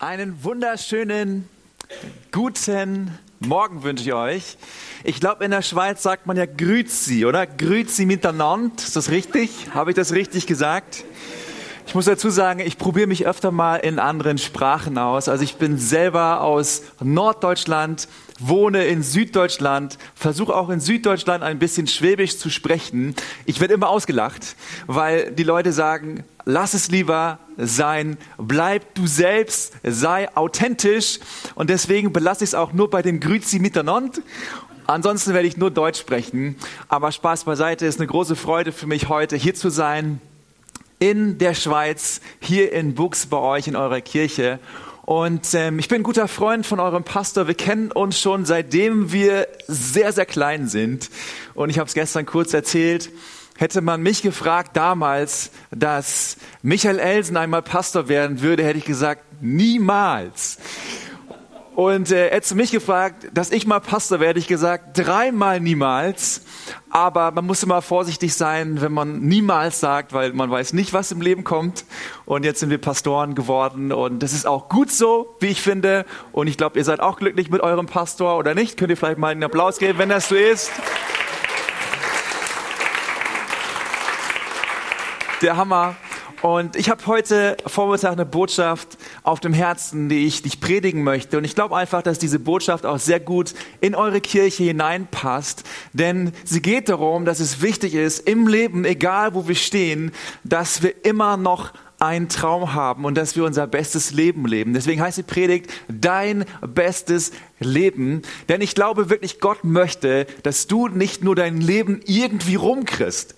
Einen wunderschönen guten Morgen wünsche ich euch. Ich glaube, in der Schweiz sagt man ja Grüezi, oder? Grüezi miteinander. Ist das richtig? Habe ich das richtig gesagt? Ich muss dazu sagen, ich probiere mich öfter mal in anderen Sprachen aus. Also ich bin selber aus Norddeutschland, wohne in Süddeutschland, versuche auch in Süddeutschland ein bisschen Schwäbisch zu sprechen. Ich werde immer ausgelacht, weil die Leute sagen, lass es lieber sein, bleib du selbst, sei authentisch und deswegen belasse ich es auch nur bei dem Grüzi miteinander. Ansonsten werde ich nur Deutsch sprechen, aber Spaß beiseite, ist eine große Freude für mich heute hier zu sein in der Schweiz, hier in Bux bei euch in eurer Kirche und ähm, ich bin ein guter Freund von eurem Pastor. Wir kennen uns schon seitdem wir sehr, sehr klein sind. Und ich habe es gestern kurz erzählt. Hätte man mich gefragt damals, dass Michael Elsen einmal Pastor werden würde, hätte ich gesagt, niemals. Und äh, hätte mich gefragt, dass ich mal Pastor werde, ich gesagt, dreimal niemals. Aber man muss immer vorsichtig sein, wenn man niemals sagt, weil man weiß nicht, was im Leben kommt. Und jetzt sind wir Pastoren geworden und das ist auch gut so, wie ich finde. Und ich glaube, ihr seid auch glücklich mit eurem Pastor oder nicht? Könnt ihr vielleicht mal einen Applaus geben, wenn das so ist? Der Hammer. Und ich habe heute Vormittag eine Botschaft auf dem Herzen, die ich dich predigen möchte. Und ich glaube einfach, dass diese Botschaft auch sehr gut in eure Kirche hineinpasst. Denn sie geht darum, dass es wichtig ist, im Leben, egal wo wir stehen, dass wir immer noch einen Traum haben und dass wir unser bestes Leben leben. Deswegen heißt die Predigt dein bestes Leben. Denn ich glaube wirklich, Gott möchte, dass du nicht nur dein Leben irgendwie rumkriegst.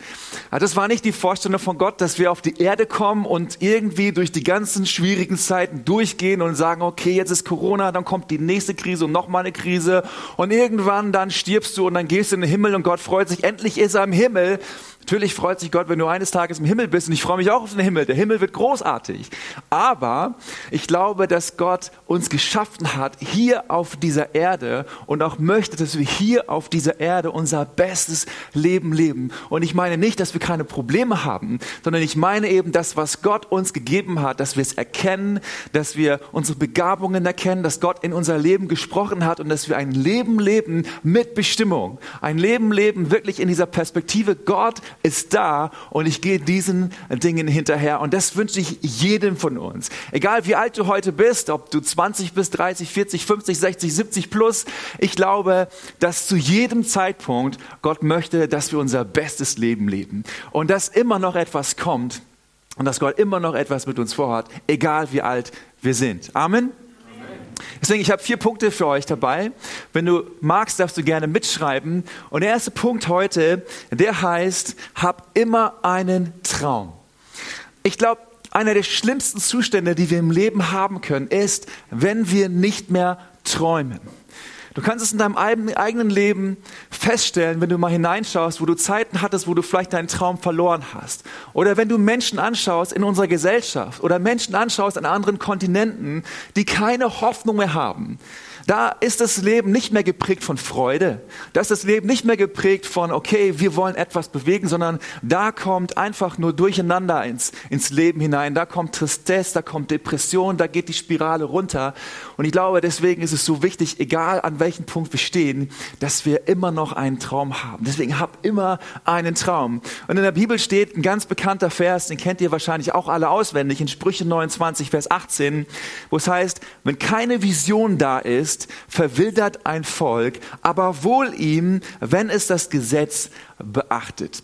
Das war nicht die Vorstellung von Gott, dass wir auf die Erde kommen und irgendwie durch die ganzen schwierigen Zeiten durchgehen und sagen, okay, jetzt ist Corona, dann kommt die nächste Krise und nochmal eine Krise und irgendwann dann stirbst du und dann gehst du in den Himmel und Gott freut sich, endlich ist er im Himmel. Natürlich freut sich Gott, wenn du eines Tages im Himmel bist und ich freue mich auch auf den Himmel. Der Himmel wird großartig. Aber ich glaube, dass Gott uns geschaffen hat, hier auf dieser Erde und auch möchte, dass wir hier auf dieser Erde unser bestes Leben leben. Und ich meine nicht, dass wir keine Probleme haben, sondern ich meine eben das, was Gott uns gegeben hat, dass wir es erkennen, dass wir unsere Begabungen erkennen, dass Gott in unser Leben gesprochen hat und dass wir ein Leben leben mit Bestimmung. Ein Leben leben wirklich in dieser Perspektive, Gott ist da und ich gehe diesen Dingen hinterher. Und das wünsche ich jedem von uns. Egal wie alt du heute bist, ob du 20 bist, 30, 40, 50, 60, 70 plus. Ich glaube, dass zu jedem Zeitpunkt Gott möchte, dass wir unser bestes Leben leben. Und dass immer noch etwas kommt und dass Gott immer noch etwas mit uns vorhat, egal wie alt wir sind. Amen. Deswegen, ich habe vier Punkte für euch dabei. Wenn du magst, darfst du gerne mitschreiben. Und der erste Punkt heute, der heißt, hab immer einen Traum. Ich glaube, einer der schlimmsten Zustände, die wir im Leben haben können, ist, wenn wir nicht mehr träumen. Du kannst es in deinem eigenen Leben feststellen, wenn du mal hineinschaust, wo du Zeiten hattest, wo du vielleicht deinen Traum verloren hast. Oder wenn du Menschen anschaust in unserer Gesellschaft oder Menschen anschaust an anderen Kontinenten, die keine Hoffnung mehr haben. Da ist das Leben nicht mehr geprägt von Freude. Da ist das Leben nicht mehr geprägt von, okay, wir wollen etwas bewegen, sondern da kommt einfach nur Durcheinander ins, ins Leben hinein. Da kommt Tristesse, da kommt Depression, da geht die Spirale runter. Und ich glaube, deswegen ist es so wichtig, egal an welchem Punkt wir stehen, dass wir immer noch einen Traum haben. Deswegen hab immer einen Traum. Und in der Bibel steht ein ganz bekannter Vers, den kennt ihr wahrscheinlich auch alle auswendig, in Sprüche 29, Vers 18, wo es heißt, wenn keine Vision da ist, ist, verwildert ein Volk, aber wohl ihm, wenn es das Gesetz beachtet.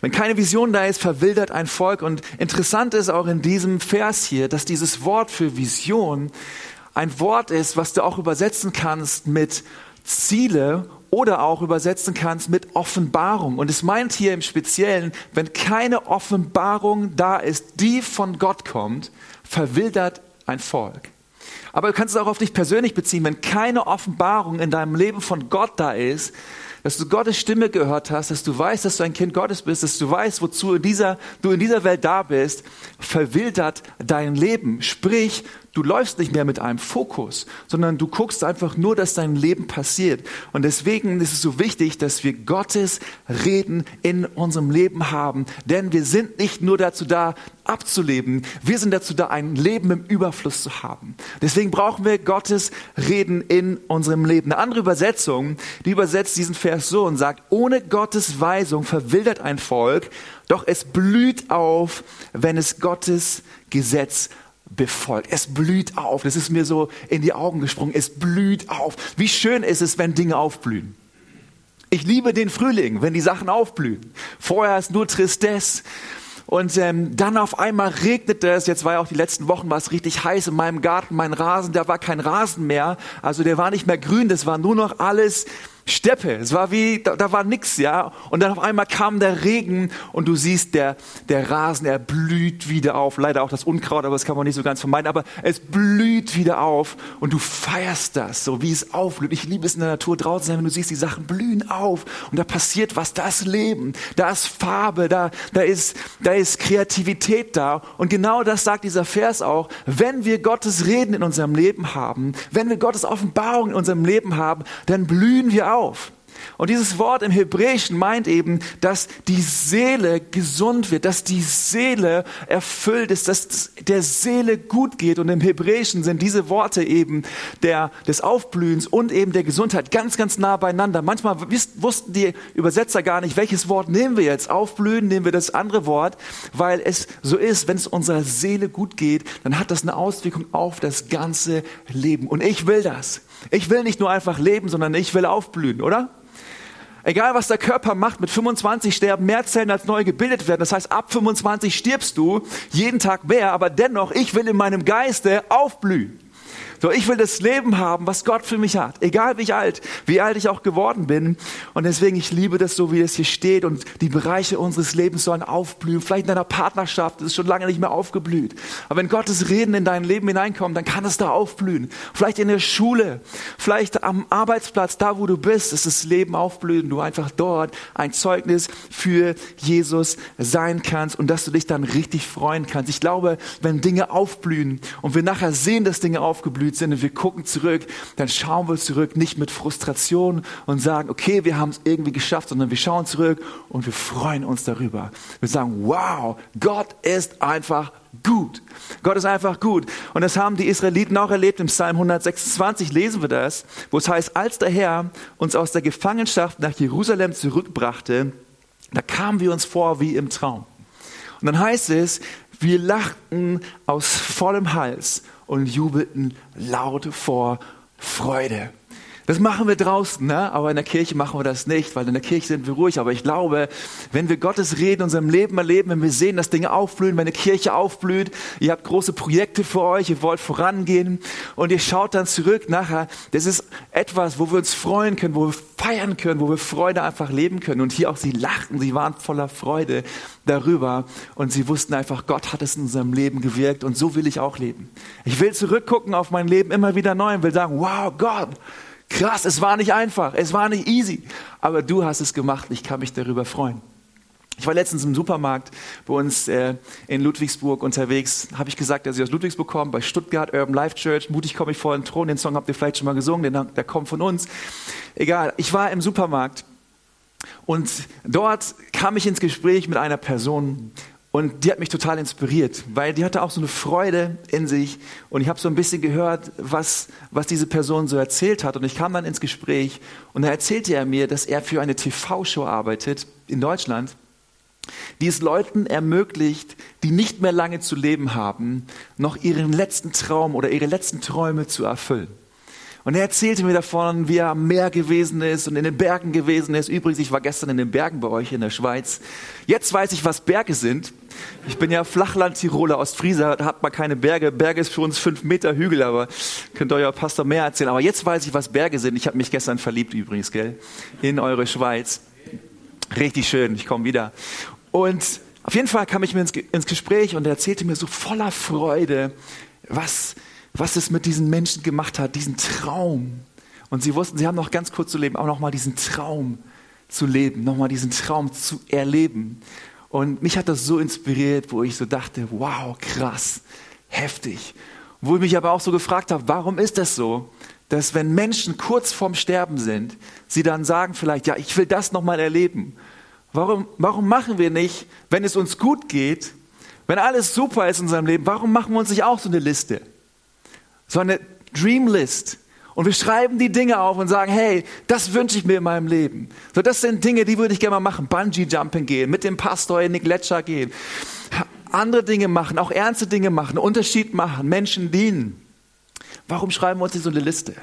Wenn keine Vision da ist, verwildert ein Volk. Und interessant ist auch in diesem Vers hier, dass dieses Wort für Vision ein Wort ist, was du auch übersetzen kannst mit Ziele oder auch übersetzen kannst mit Offenbarung. Und es meint hier im Speziellen, wenn keine Offenbarung da ist, die von Gott kommt, verwildert ein Volk. Aber du kannst es auch auf dich persönlich beziehen, wenn keine Offenbarung in deinem Leben von Gott da ist, dass du Gottes Stimme gehört hast, dass du weißt, dass du ein Kind Gottes bist, dass du weißt, wozu in dieser, du in dieser Welt da bist, verwildert dein Leben. Sprich, du läufst nicht mehr mit einem Fokus, sondern du guckst einfach nur, dass dein Leben passiert. Und deswegen ist es so wichtig, dass wir Gottes Reden in unserem Leben haben. Denn wir sind nicht nur dazu da, abzuleben. Wir sind dazu da, ein Leben im Überfluss zu haben. Deswegen brauchen wir Gottes Reden in unserem Leben. Eine andere Übersetzung, die übersetzt diesen Vers so und sagt, ohne Gottes Weisung verwildert ein Volk, doch es blüht auf, wenn es Gottes Gesetz befolgt. Es blüht auf. Das ist mir so in die Augen gesprungen. Es blüht auf. Wie schön ist es, wenn Dinge aufblühen. Ich liebe den Frühling, wenn die Sachen aufblühen. Vorher ist nur Tristesse. Und ähm, dann auf einmal regnete es. Jetzt war ja auch die letzten Wochen war es richtig heiß in meinem Garten. Mein Rasen, da war kein Rasen mehr. Also der war nicht mehr grün. Das war nur noch alles Steppe. Es war wie, da, da war nix, ja. Und dann auf einmal kam der Regen und du siehst, der, der Rasen, er blüht wieder auf. Leider auch das Unkraut, aber das kann man nicht so ganz vermeiden. Aber es blüht wieder auf und du feierst das, so wie es aufblüht. Ich liebe es in der Natur draußen sein, wenn du siehst, die Sachen blühen auf und da passiert was. Da ist Leben, da ist Farbe, da, da ist, da ist Kreativität da. Und genau das sagt dieser Vers auch. Wenn wir Gottes Reden in unserem Leben haben, wenn wir Gottes Offenbarung in unserem Leben haben, dann blühen wir auf auf. Und dieses Wort im Hebräischen meint eben, dass die Seele gesund wird, dass die Seele erfüllt ist, dass der Seele gut geht. Und im Hebräischen sind diese Worte eben der, des Aufblühens und eben der Gesundheit ganz, ganz nah beieinander. Manchmal wussten die Übersetzer gar nicht, welches Wort nehmen wir jetzt. Aufblühen, nehmen wir das andere Wort, weil es so ist, wenn es unserer Seele gut geht, dann hat das eine Auswirkung auf das ganze Leben. Und ich will das. Ich will nicht nur einfach leben, sondern ich will aufblühen, oder? Egal was der Körper macht, mit 25 sterben mehr Zellen als neu gebildet werden. Das heißt, ab 25 stirbst du jeden Tag mehr, aber dennoch, ich will in meinem Geiste aufblühen. So, ich will das Leben haben, was Gott für mich hat. Egal wie alt, wie alt ich auch geworden bin. Und deswegen, ich liebe das so, wie es hier steht. Und die Bereiche unseres Lebens sollen aufblühen. Vielleicht in deiner Partnerschaft ist es schon lange nicht mehr aufgeblüht. Aber wenn Gottes Reden in dein Leben hineinkommt, dann kann es da aufblühen. Vielleicht in der Schule, vielleicht am Arbeitsplatz, da wo du bist, ist das Leben aufblühen. Du einfach dort ein Zeugnis für Jesus sein kannst und dass du dich dann richtig freuen kannst. Ich glaube, wenn Dinge aufblühen und wir nachher sehen, dass Dinge aufgeblüht sind und wir gucken zurück, dann schauen wir zurück nicht mit Frustration und sagen, okay, wir haben es irgendwie geschafft, sondern wir schauen zurück und wir freuen uns darüber. Wir sagen, wow, Gott ist einfach gut. Gott ist einfach gut. Und das haben die Israeliten auch erlebt. Im Psalm 126 lesen wir das, wo es heißt, als der Herr uns aus der Gefangenschaft nach Jerusalem zurückbrachte, da kamen wir uns vor wie im Traum. Und dann heißt es, wir lachten aus vollem Hals und jubelten laut vor Freude. Das machen wir draußen, ne? aber in der Kirche machen wir das nicht, weil in der Kirche sind wir ruhig. Aber ich glaube, wenn wir Gottes Reden in unserem Leben erleben, wenn wir sehen, dass Dinge aufblühen, wenn eine Kirche aufblüht, ihr habt große Projekte für euch, ihr wollt vorangehen und ihr schaut dann zurück nachher, das ist etwas, wo wir uns freuen können, wo wir feiern können, wo wir Freude einfach leben können. Und hier auch sie lachten, sie waren voller Freude darüber und sie wussten einfach, Gott hat es in unserem Leben gewirkt und so will ich auch leben. Ich will zurückgucken auf mein Leben immer wieder neu und will sagen, wow, Gott, Krass, es war nicht einfach, es war nicht easy, aber du hast es gemacht, ich kann mich darüber freuen. Ich war letztens im Supermarkt bei uns äh, in Ludwigsburg unterwegs. Habe ich gesagt, dass ich aus Ludwigsburg komme, bei Stuttgart Urban Life Church. Mutig komme ich vor den Thron. Den Song habt ihr vielleicht schon mal gesungen, den, der kommt von uns. Egal, ich war im Supermarkt und dort kam ich ins Gespräch mit einer Person, und die hat mich total inspiriert, weil die hatte auch so eine Freude in sich. Und ich habe so ein bisschen gehört, was, was diese Person so erzählt hat. Und ich kam dann ins Gespräch und da erzählte er mir, dass er für eine TV-Show arbeitet in Deutschland, die es Leuten ermöglicht, die nicht mehr lange zu leben haben, noch ihren letzten Traum oder ihre letzten Träume zu erfüllen. Und er erzählte mir davon, wie er am Meer gewesen ist und in den Bergen gewesen ist. Übrigens, ich war gestern in den Bergen bei euch in der Schweiz. Jetzt weiß ich, was Berge sind. Ich bin ja Flachland-Tiroler, Ostfrieser, da hat man keine Berge. Berge ist für uns fünf Meter Hügel, aber könnt euer Pastor mehr erzählen. Aber jetzt weiß ich, was Berge sind. Ich habe mich gestern verliebt übrigens, gell? In eure Schweiz. Richtig schön, ich komme wieder. Und auf jeden Fall kam ich mir ins, ins Gespräch und er erzählte mir so voller Freude, was, was es mit diesen Menschen gemacht hat, diesen Traum. Und sie wussten, sie haben noch ganz kurz zu leben, aber nochmal diesen Traum zu leben, nochmal diesen Traum zu erleben. Und mich hat das so inspiriert, wo ich so dachte, wow, krass, heftig. wo ich mich aber auch so gefragt habe, warum ist das so, dass wenn Menschen kurz vorm Sterben sind, sie dann sagen vielleicht, ja, ich will das nochmal erleben. Warum, warum machen wir nicht, wenn es uns gut geht, wenn alles super ist in unserem Leben, warum machen wir uns nicht auch so eine Liste? So eine Dream List. Und wir schreiben die Dinge auf und sagen, hey, das wünsche ich mir in meinem Leben. So, das sind Dinge, die würde ich gerne mal machen. Bungee Jumping gehen, mit dem Pastor in den Gletscher gehen, andere Dinge machen, auch ernste Dinge machen, Unterschied machen, Menschen dienen. Warum schreiben wir uns nicht so eine Liste?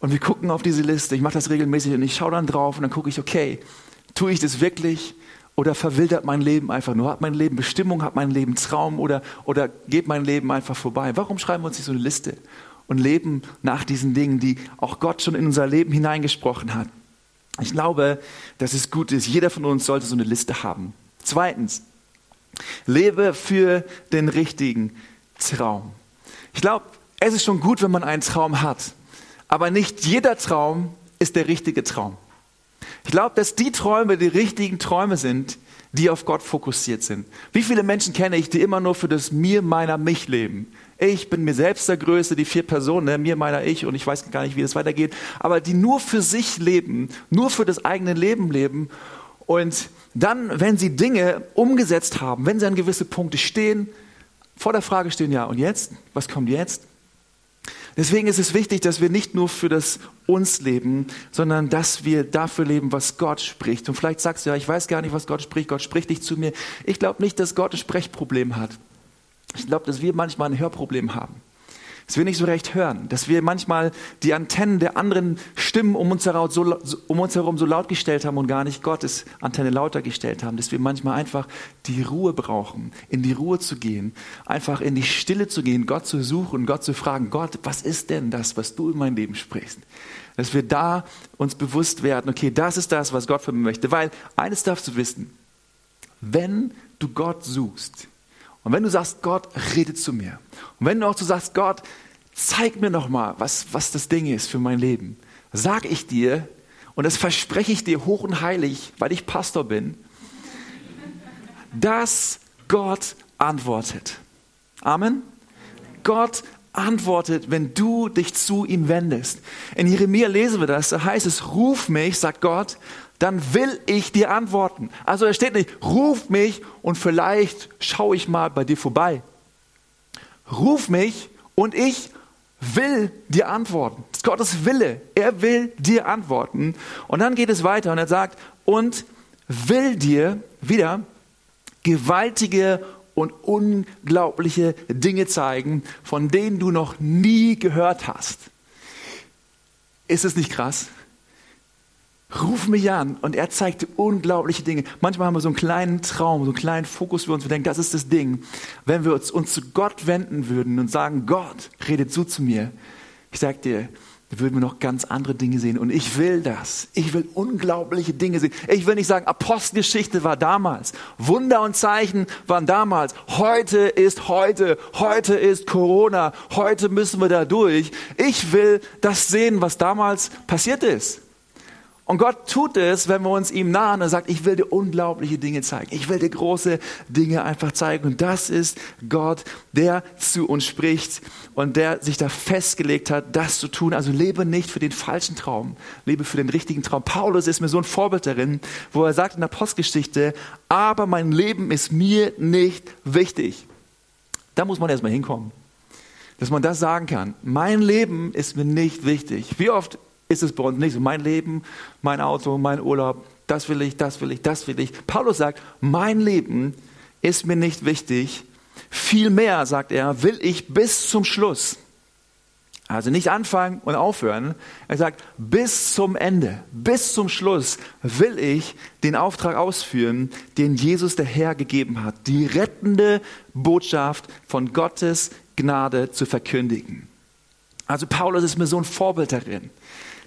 Und wir gucken auf diese Liste. Ich mache das regelmäßig und ich schaue dann drauf und dann gucke ich, okay, tue ich das wirklich? Oder verwildert mein Leben einfach nur? Hat mein Leben Bestimmung? Hat mein Leben Traum? Oder, oder geht mein Leben einfach vorbei? Warum schreiben wir uns nicht so eine Liste und leben nach diesen Dingen, die auch Gott schon in unser Leben hineingesprochen hat? Ich glaube, dass es gut ist. Jeder von uns sollte so eine Liste haben. Zweitens, lebe für den richtigen Traum. Ich glaube, es ist schon gut, wenn man einen Traum hat. Aber nicht jeder Traum ist der richtige Traum. Ich glaube, dass die Träume die richtigen Träume sind, die auf Gott fokussiert sind. Wie viele Menschen kenne ich, die immer nur für das Mir, meiner, mich leben? Ich bin mir selbst der Größte, die vier Personen, ne? mir, meiner, ich und ich weiß gar nicht, wie das weitergeht, aber die nur für sich leben, nur für das eigene Leben leben und dann, wenn sie Dinge umgesetzt haben, wenn sie an gewisse Punkte stehen, vor der Frage stehen, ja, und jetzt? Was kommt jetzt? Deswegen ist es wichtig, dass wir nicht nur für das uns leben, sondern dass wir dafür leben, was Gott spricht. Und vielleicht sagst du ja, ich weiß gar nicht, was Gott spricht. Gott spricht nicht zu mir. Ich glaube nicht, dass Gott ein Sprechproblem hat. Ich glaube, dass wir manchmal ein Hörproblem haben. Dass wir nicht so recht hören, dass wir manchmal die Antennen der anderen Stimmen um uns, herum so, um uns herum so laut gestellt haben und gar nicht Gottes Antenne lauter gestellt haben, dass wir manchmal einfach die Ruhe brauchen, in die Ruhe zu gehen, einfach in die Stille zu gehen, Gott zu suchen, Gott zu fragen, Gott, was ist denn das, was du in mein Leben sprichst? Dass wir da uns bewusst werden, okay, das ist das, was Gott von mir möchte, weil eines darfst du wissen, wenn du Gott suchst, und wenn du sagst, Gott, rede zu mir. Und wenn du auch so sagst, Gott, zeig mir noch mal, was, was das Ding ist für mein Leben, sag ich dir, und das verspreche ich dir hoch und heilig, weil ich Pastor bin, dass Gott antwortet. Amen. Gott antwortet, wenn du dich zu ihm wendest. In Jeremia lesen wir das, da heißt es, ruf mich, sagt Gott, dann will ich dir antworten. Also er steht nicht, ruf mich und vielleicht schaue ich mal bei dir vorbei. Ruf mich und ich will dir antworten. Das ist Gottes Wille. Er will dir antworten. Und dann geht es weiter und er sagt, und will dir wieder gewaltige und unglaubliche Dinge zeigen, von denen du noch nie gehört hast. Ist es nicht krass? Ruf mich an. Und er zeigt unglaubliche Dinge. Manchmal haben wir so einen kleinen Traum, so einen kleinen Fokus für uns. Wir denken, das ist das Ding. Wenn wir uns, uns zu Gott wenden würden und sagen, Gott, redet so zu mir. Ich sag dir, würden wir noch ganz andere Dinge sehen. Und ich will das. Ich will unglaubliche Dinge sehen. Ich will nicht sagen, Apostelgeschichte war damals. Wunder und Zeichen waren damals. Heute ist heute. Heute ist Corona. Heute müssen wir da durch. Ich will das sehen, was damals passiert ist. Und Gott tut es, wenn wir uns ihm nahen und sagt, ich will dir unglaubliche Dinge zeigen. Ich will dir große Dinge einfach zeigen. Und das ist Gott, der zu uns spricht und der sich da festgelegt hat, das zu tun. Also lebe nicht für den falschen Traum, lebe für den richtigen Traum. Paulus ist mir so ein Vorbild darin, wo er sagt in der Postgeschichte, aber mein Leben ist mir nicht wichtig. Da muss man erstmal hinkommen. Dass man das sagen kann. Mein Leben ist mir nicht wichtig. Wie oft ist es bei uns nicht so. Mein Leben, mein Auto, mein Urlaub, das will ich, das will ich, das will ich. Paulus sagt, mein Leben ist mir nicht wichtig. Vielmehr, sagt er, will ich bis zum Schluss. Also nicht anfangen und aufhören. Er sagt, bis zum Ende, bis zum Schluss will ich den Auftrag ausführen, den Jesus der Herr gegeben hat, die rettende Botschaft von Gottes Gnade zu verkündigen. Also Paulus ist mir so ein Vorbild darin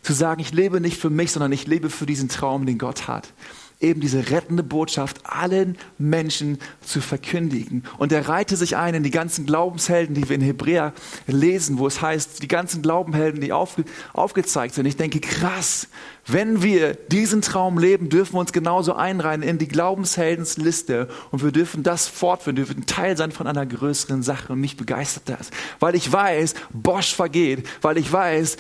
zu sagen, ich lebe nicht für mich, sondern ich lebe für diesen Traum, den Gott hat. eben diese rettende Botschaft allen Menschen zu verkündigen. Und er reihte sich ein in die ganzen Glaubenshelden, die wir in Hebräer lesen, wo es heißt, die ganzen Glaubenhelden, die aufge aufgezeigt sind. Ich denke, krass, wenn wir diesen Traum leben, dürfen wir uns genauso einreihen in die Glaubensheldensliste und wir dürfen das fortführen, wir dürfen Teil sein von einer größeren Sache und mich begeistert das. Weil ich weiß, Bosch vergeht, weil ich weiß,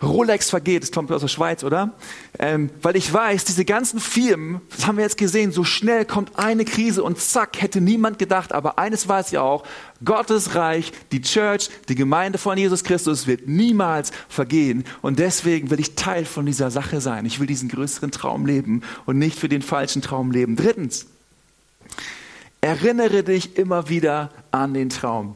Rolex vergeht, das kommt aus der Schweiz, oder? Ähm, weil ich weiß, diese ganzen Firmen, das haben wir jetzt gesehen, so schnell kommt eine Krise und zack, hätte niemand gedacht, aber eines weiß ich auch, Gottes Reich, die Church, die Gemeinde von Jesus Christus wird niemals vergehen und deswegen will ich Teil von dieser Sache sein. Ich will diesen größeren Traum leben und nicht für den falschen Traum leben. Drittens, erinnere dich immer wieder an den Traum.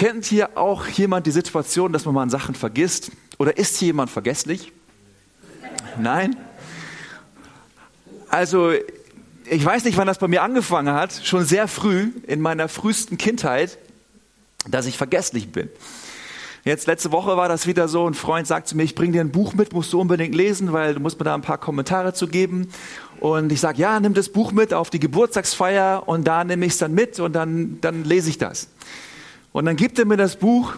Kennt hier auch jemand die Situation, dass man mal Sachen vergisst? Oder ist hier jemand vergesslich? Nein? Also, ich weiß nicht, wann das bei mir angefangen hat, schon sehr früh, in meiner frühesten Kindheit, dass ich vergesslich bin. Jetzt letzte Woche war das wieder so, ein Freund sagt zu mir, ich bringe dir ein Buch mit, musst du unbedingt lesen, weil du musst mir da ein paar Kommentare zu geben. Und ich sage, ja, nimm das Buch mit auf die Geburtstagsfeier und da nehme ich es dann mit und dann, dann lese ich das. Und dann gibt er mir das Buch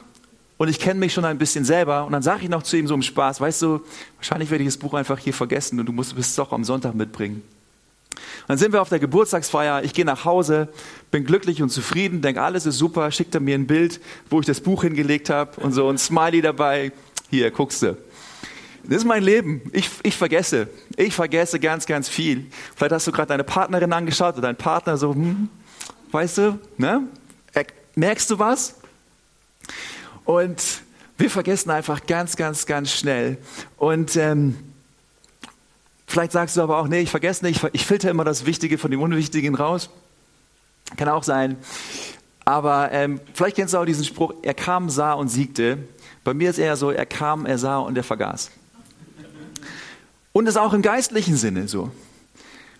und ich kenne mich schon ein bisschen selber und dann sage ich noch zu ihm so im Spaß, weißt du, wahrscheinlich werde ich das Buch einfach hier vergessen und du musst es doch am Sonntag mitbringen. Und dann sind wir auf der Geburtstagsfeier, ich gehe nach Hause, bin glücklich und zufrieden, denke, alles ist super, schickt er mir ein Bild, wo ich das Buch hingelegt habe und so ein Smiley dabei, hier, guckst du. Das ist mein Leben. Ich, ich vergesse. Ich vergesse ganz, ganz viel. Vielleicht hast du gerade deine Partnerin angeschaut oder deinen Partner so, hm, weißt du, ne? Merkst du was? Und wir vergessen einfach ganz, ganz, ganz schnell. Und ähm, vielleicht sagst du aber auch, nee, ich vergesse nicht, ich filter immer das Wichtige von dem Unwichtigen raus. Kann auch sein. Aber ähm, vielleicht kennst du auch diesen Spruch, er kam, sah und siegte. Bei mir ist eher so, er kam, er sah und er vergaß. Und das ist auch im geistlichen Sinne so.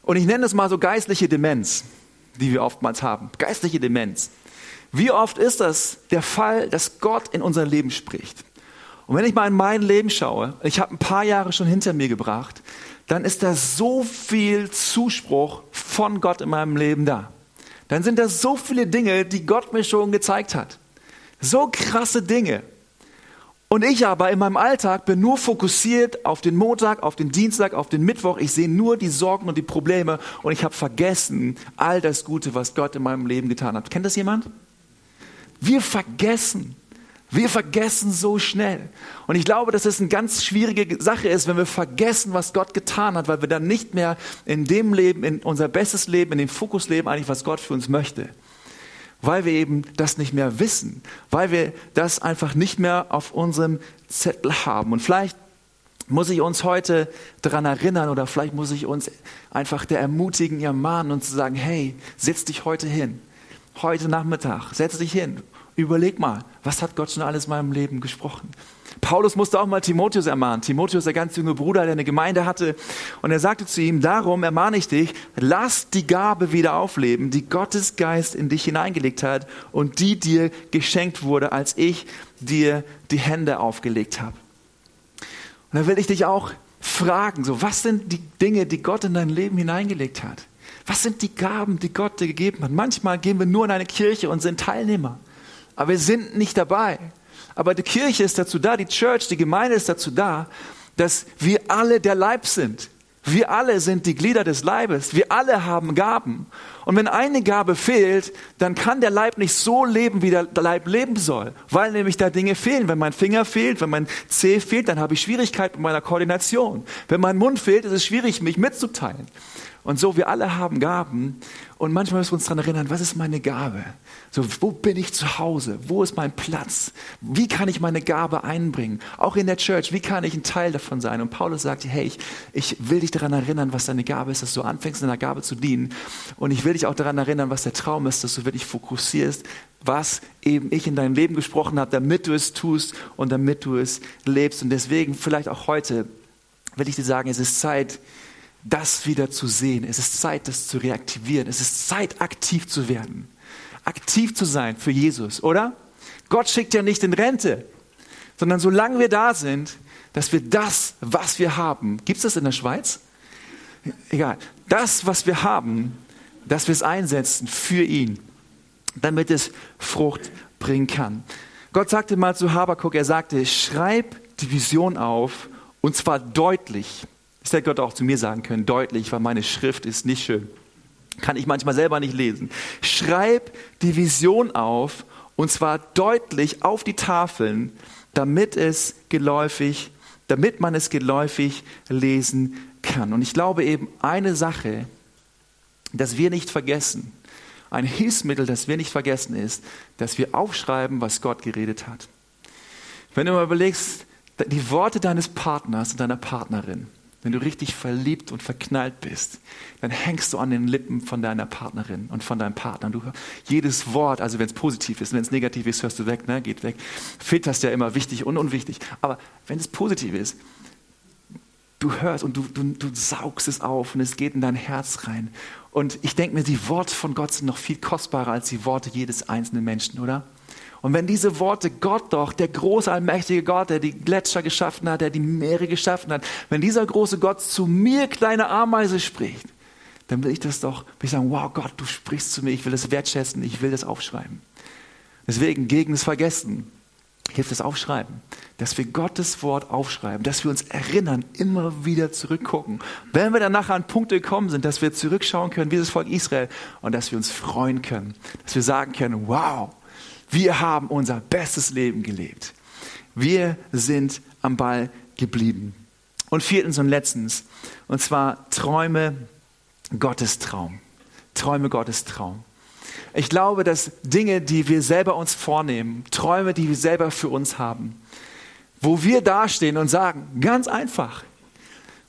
Und ich nenne es mal so geistliche Demenz, die wir oftmals haben. Geistliche Demenz. Wie oft ist das der Fall, dass Gott in unser Leben spricht? Und wenn ich mal in mein Leben schaue, ich habe ein paar Jahre schon hinter mir gebracht, dann ist da so viel Zuspruch von Gott in meinem Leben da. Dann sind da so viele Dinge, die Gott mir schon gezeigt hat. So krasse Dinge. Und ich aber in meinem Alltag bin nur fokussiert auf den Montag, auf den Dienstag, auf den Mittwoch. Ich sehe nur die Sorgen und die Probleme und ich habe vergessen all das Gute, was Gott in meinem Leben getan hat. Kennt das jemand? Wir vergessen. Wir vergessen so schnell. Und ich glaube, dass es eine ganz schwierige Sache ist, wenn wir vergessen, was Gott getan hat, weil wir dann nicht mehr in dem Leben, in unser bestes Leben, in dem Fokus leben, eigentlich, was Gott für uns möchte. Weil wir eben das nicht mehr wissen. Weil wir das einfach nicht mehr auf unserem Zettel haben. Und vielleicht muss ich uns heute daran erinnern oder vielleicht muss ich uns einfach der ermutigen, ermahnen und zu sagen, hey, setz dich heute hin. Heute Nachmittag, setz dich hin Überleg mal, was hat Gott schon alles in meinem Leben gesprochen? Paulus musste auch mal Timotheus ermahnen. Timotheus, der ganz junge Bruder, der eine Gemeinde hatte. Und er sagte zu ihm, darum ermahne ich dich, lass die Gabe wieder aufleben, die Gottes Geist in dich hineingelegt hat und die dir geschenkt wurde, als ich dir die Hände aufgelegt habe. Und da will ich dich auch fragen, so, was sind die Dinge, die Gott in dein Leben hineingelegt hat? Was sind die Gaben, die Gott dir gegeben hat? Manchmal gehen wir nur in eine Kirche und sind Teilnehmer aber wir sind nicht dabei. Aber die Kirche ist dazu da, die Church, die Gemeinde ist dazu da, dass wir alle der Leib sind. Wir alle sind die Glieder des Leibes. Wir alle haben Gaben. Und wenn eine Gabe fehlt, dann kann der Leib nicht so leben, wie der Leib leben soll, weil nämlich da Dinge fehlen. Wenn mein Finger fehlt, wenn mein Zeh fehlt, dann habe ich Schwierigkeiten mit meiner Koordination. Wenn mein Mund fehlt, ist es schwierig, mich mitzuteilen. Und so, wir alle haben Gaben. Und manchmal müssen wir uns daran erinnern, was ist meine Gabe? So, wo bin ich zu Hause? Wo ist mein Platz? Wie kann ich meine Gabe einbringen? Auch in der Church, wie kann ich ein Teil davon sein? Und Paulus sagt, hey, ich, ich will dich daran erinnern, was deine Gabe ist, dass du anfängst, in der Gabe zu dienen. Und ich will dich auch daran erinnern, was der Traum ist, dass du wirklich fokussierst, was eben ich in deinem Leben gesprochen habe, damit du es tust und damit du es lebst. Und deswegen vielleicht auch heute will ich dir sagen, es ist Zeit, das wieder zu sehen. Es ist Zeit, das zu reaktivieren. Es ist Zeit, aktiv zu werden. Aktiv zu sein für Jesus, oder? Gott schickt ja nicht in Rente, sondern solange wir da sind, dass wir das, was wir haben, gibt es das in der Schweiz? egal. Das, was wir haben, dass wir es einsetzen für ihn, damit es Frucht bringen kann. Gott sagte mal zu Habakuk, er sagte, schreib die Vision auf und zwar deutlich. Das hätte Gott auch zu mir sagen können, deutlich, weil meine Schrift ist nicht schön. Kann ich manchmal selber nicht lesen. Schreib die Vision auf und zwar deutlich auf die Tafeln, damit es geläufig, damit man es geläufig lesen kann. Und ich glaube eben eine Sache, dass wir nicht vergessen, ein Hilfsmittel, das wir nicht vergessen, ist, dass wir aufschreiben, was Gott geredet hat. Wenn du mal überlegst, die Worte deines Partners und deiner Partnerin, wenn du richtig verliebt und verknallt bist, dann hängst du an den Lippen von deiner Partnerin und von deinem Partner. Du jedes Wort, also wenn es positiv ist, wenn es negativ ist, hörst du weg, ne? geht weg. Filterst ja immer wichtig und unwichtig. Aber wenn es positiv ist, du hörst und du, du, du saugst es auf und es geht in dein Herz rein. Und ich denke mir, die Worte von Gott sind noch viel kostbarer als die Worte jedes einzelnen Menschen, oder? Und wenn diese Worte Gott doch, der große, allmächtige Gott, der die Gletscher geschaffen hat, der die Meere geschaffen hat, wenn dieser große Gott zu mir, kleine Ameise, spricht, dann will ich das doch, will ich sagen, wow Gott, du sprichst zu mir, ich will das wertschätzen, ich will das aufschreiben. Deswegen gegen das Vergessen hilft das Aufschreiben, dass wir Gottes Wort aufschreiben, dass wir uns erinnern, immer wieder zurückgucken. Wenn wir dann nachher an Punkte gekommen sind, dass wir zurückschauen können, wie das Volk Israel, und dass wir uns freuen können, dass wir sagen können, wow, wir haben unser bestes Leben gelebt. Wir sind am Ball geblieben. Und viertens und letztens, und zwar Träume Gottes Traum. Träume Gottes Traum. Ich glaube, dass Dinge, die wir selber uns vornehmen, Träume, die wir selber für uns haben, wo wir dastehen und sagen, ganz einfach,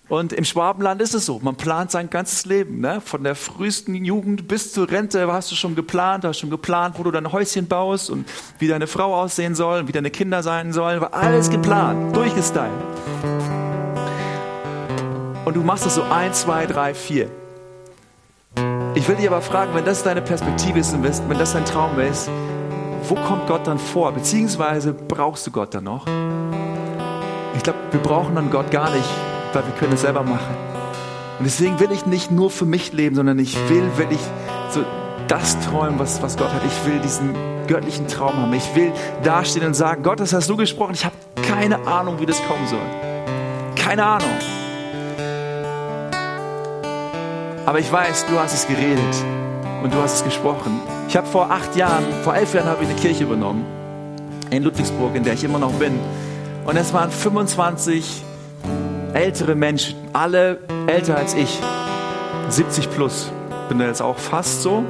und im Schwabenland ist es so, man plant sein ganzes Leben. Ne? Von der frühesten Jugend bis zur Rente hast du schon geplant, hast schon geplant, wo du dein Häuschen baust und wie deine Frau aussehen soll, wie deine Kinder sein sollen. War alles geplant, durchgestylt. Und du machst das so ein, zwei, drei, vier. Ich will dich aber fragen, wenn das deine Perspektive ist, wenn das dein Traum ist, wo kommt Gott dann vor? Beziehungsweise brauchst du Gott dann noch? Ich glaube, wir brauchen dann Gott gar nicht weil wir können es selber machen. Und deswegen will ich nicht nur für mich leben, sondern ich will wirklich so das träumen, was, was Gott hat. Ich will diesen göttlichen Traum haben. Ich will dastehen und sagen, Gott, das hast du gesprochen. Ich habe keine Ahnung, wie das kommen soll. Keine Ahnung. Aber ich weiß, du hast es geredet und du hast es gesprochen. Ich habe vor acht Jahren, vor elf Jahren habe ich eine Kirche übernommen in Ludwigsburg, in der ich immer noch bin. Und es waren 25 ältere Menschen, alle älter als ich, 70 plus, bin da jetzt auch fast so,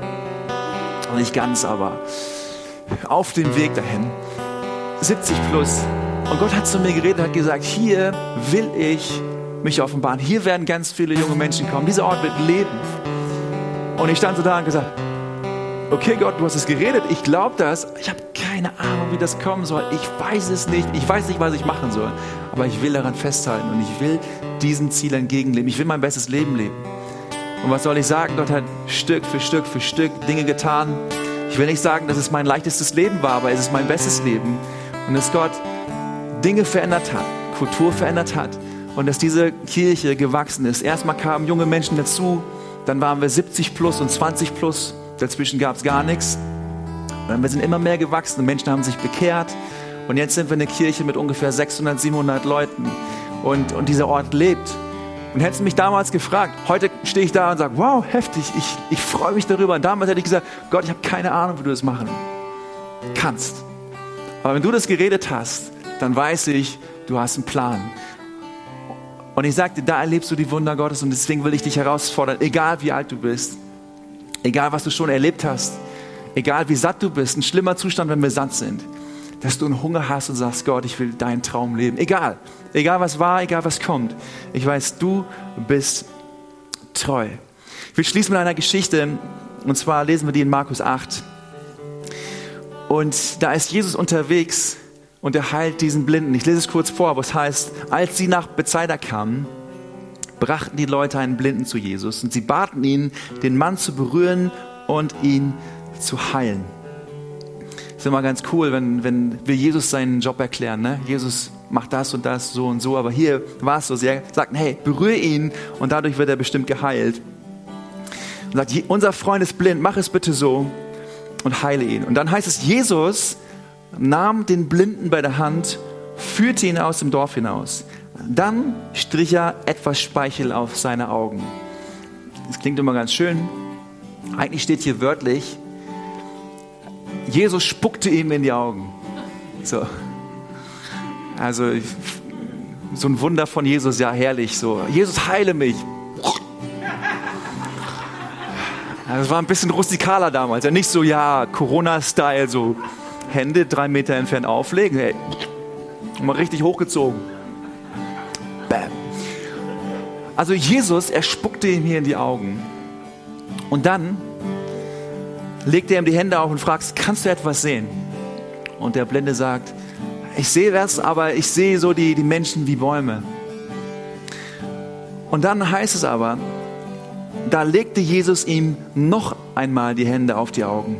nicht ganz, aber auf dem Weg dahin, 70 plus. Und Gott hat zu mir geredet und hat gesagt, hier will ich mich offenbaren. Hier werden ganz viele junge Menschen kommen. Dieser Ort wird leben. Und ich stand so da und gesagt, okay Gott, du hast es geredet, ich glaube das, ich habe keine Ahnung, wie das kommen soll. Ich weiß es nicht, ich weiß nicht, was ich machen soll. Aber ich will daran festhalten und ich will diesem Ziel entgegenleben. Ich will mein bestes Leben leben. Und was soll ich sagen? Gott hat Stück für Stück für Stück Dinge getan. Ich will nicht sagen, dass es mein leichtestes Leben war, aber es ist mein bestes Leben. Und dass Gott Dinge verändert hat, Kultur verändert hat. Und dass diese Kirche gewachsen ist. Erstmal kamen junge Menschen dazu, dann waren wir 70 plus und 20 plus. Dazwischen gab es gar nichts. Wir sind immer mehr gewachsen Menschen haben sich bekehrt. Und jetzt sind wir eine Kirche mit ungefähr 600, 700 Leuten. Und, und dieser Ort lebt. Und hättest du mich damals gefragt, heute stehe ich da und sage, wow, heftig, ich, ich freue mich darüber. Und damals hätte ich gesagt, Gott, ich habe keine Ahnung, wie du das machen kannst. Aber wenn du das geredet hast, dann weiß ich, du hast einen Plan. Und ich sagte, da erlebst du die Wunder Gottes und deswegen will ich dich herausfordern, egal wie alt du bist, egal was du schon erlebt hast, egal wie satt du bist, ein schlimmer Zustand, wenn wir satt sind, dass du einen Hunger hast und sagst, Gott, ich will deinen Traum leben. Egal, egal was war, egal was kommt. Ich weiß, du bist treu. Ich will schließen mit einer Geschichte, und zwar lesen wir die in Markus 8. Und da ist Jesus unterwegs und er heilt diesen Blinden. Ich lese es kurz vor, es heißt, als sie nach Bethsaida kamen, brachten die Leute einen Blinden zu Jesus und sie baten ihn, den Mann zu berühren und ihn zu heilen. ist immer ganz cool, wenn, wenn wir Jesus seinen Job erklären. Ne? Jesus macht das und das, so und so. Aber hier war es so. Sie sagten, hey, berühre ihn und dadurch wird er bestimmt geheilt. Und sagt, unser Freund ist blind, mach es bitte so und heile ihn. Und dann heißt es, Jesus nahm den Blinden bei der Hand, führte ihn aus dem Dorf hinaus. Dann strich er etwas Speichel auf seine Augen. Das klingt immer ganz schön. Eigentlich steht hier wörtlich, Jesus spuckte ihm in die Augen. So. Also so ein Wunder von Jesus, ja herrlich. So, Jesus heile mich. Das war ein bisschen rustikaler damals. Ja, nicht so, ja, Corona-Style, so Hände drei Meter entfernt auflegen. Hey, mal richtig hochgezogen. Bam. Also Jesus, er spuckte ihm hier in die Augen. Und dann legte er ihm die Hände auf und fragt, kannst du etwas sehen? Und der Blinde sagt, ich sehe was, aber ich sehe so die, die Menschen wie Bäume. Und dann heißt es aber, da legte Jesus ihm noch einmal die Hände auf die Augen.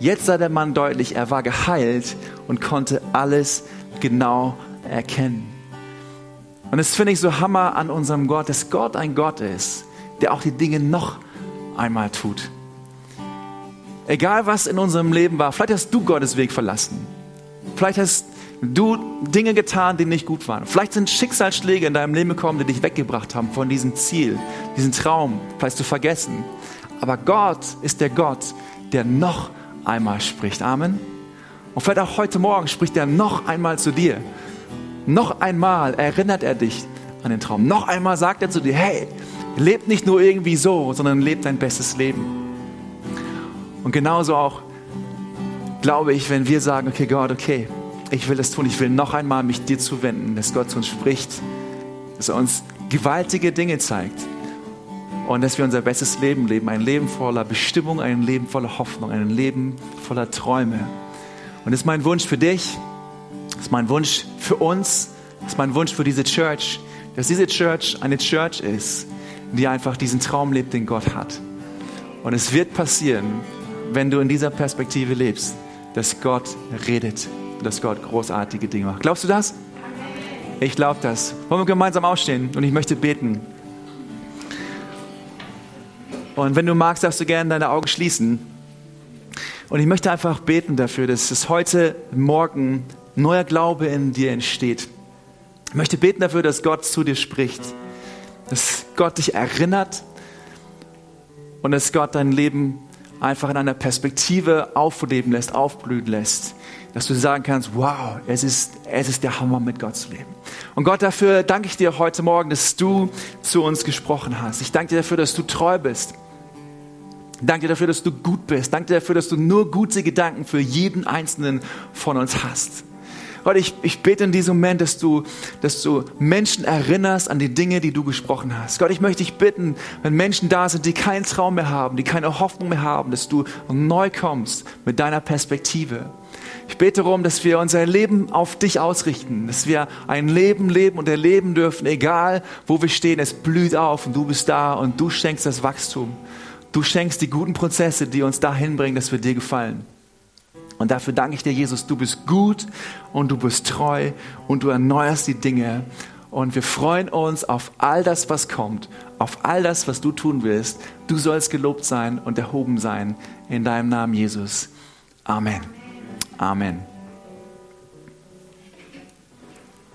Jetzt sah der Mann deutlich, er war geheilt und konnte alles genau erkennen. Und das finde ich so Hammer an unserem Gott, dass Gott ein Gott ist, der auch die Dinge noch einmal tut. Egal was in unserem Leben war, vielleicht hast du Gottes Weg verlassen. Vielleicht hast du Dinge getan, die nicht gut waren. Vielleicht sind Schicksalsschläge in deinem Leben gekommen, die dich weggebracht haben von diesem Ziel, diesen Traum, vielleicht zu vergessen. Aber Gott ist der Gott, der noch einmal spricht. Amen. Und vielleicht auch heute Morgen spricht er noch einmal zu dir. Noch einmal erinnert er dich an den Traum. Noch einmal sagt er zu dir, hey, leb nicht nur irgendwie so, sondern leb dein bestes Leben. Und genauso auch glaube ich, wenn wir sagen, okay Gott, okay, ich will das tun, ich will noch einmal mich dir zuwenden, dass Gott zu uns spricht, dass er uns gewaltige Dinge zeigt und dass wir unser bestes Leben leben, ein Leben voller Bestimmung, ein Leben voller Hoffnung, ein Leben voller Träume. Und das ist mein Wunsch für dich, das ist mein Wunsch für uns, das ist mein Wunsch für diese Church, dass diese Church eine Church ist, die einfach diesen Traum lebt, den Gott hat. Und es wird passieren, wenn du in dieser Perspektive lebst, dass Gott redet, dass Gott großartige Dinge macht. Glaubst du das? Ich glaube das. Wollen wir gemeinsam aufstehen und ich möchte beten. Und wenn du magst, darfst du gerne deine Augen schließen. Und ich möchte einfach beten dafür, dass es heute Morgen neuer Glaube in dir entsteht. Ich möchte beten dafür, dass Gott zu dir spricht, dass Gott dich erinnert und dass Gott dein Leben einfach in einer Perspektive aufleben lässt, aufblühen lässt, dass du sagen kannst, wow, es ist, es ist der Hammer, mit Gott zu leben. Und Gott, dafür danke ich dir heute Morgen, dass du zu uns gesprochen hast. Ich danke dir dafür, dass du treu bist. Danke dafür, dass du gut bist. Danke dafür, dass du nur gute Gedanken für jeden Einzelnen von uns hast. Gott, ich, ich bete in diesem Moment, dass du, dass du Menschen erinnerst an die Dinge, die du gesprochen hast. Gott, ich möchte dich bitten, wenn Menschen da sind, die keinen Traum mehr haben, die keine Hoffnung mehr haben, dass du neu kommst mit deiner Perspektive. Ich bete darum, dass wir unser Leben auf dich ausrichten, dass wir ein Leben leben und erleben dürfen, egal wo wir stehen, es blüht auf und du bist da und du schenkst das Wachstum. Du schenkst die guten Prozesse, die uns dahin bringen, dass wir dir gefallen. Und dafür danke ich dir, Jesus, du bist gut und du bist treu und du erneuerst die Dinge. Und wir freuen uns auf all das, was kommt, auf all das, was du tun willst. Du sollst gelobt sein und erhoben sein in deinem Namen, Jesus. Amen. Amen.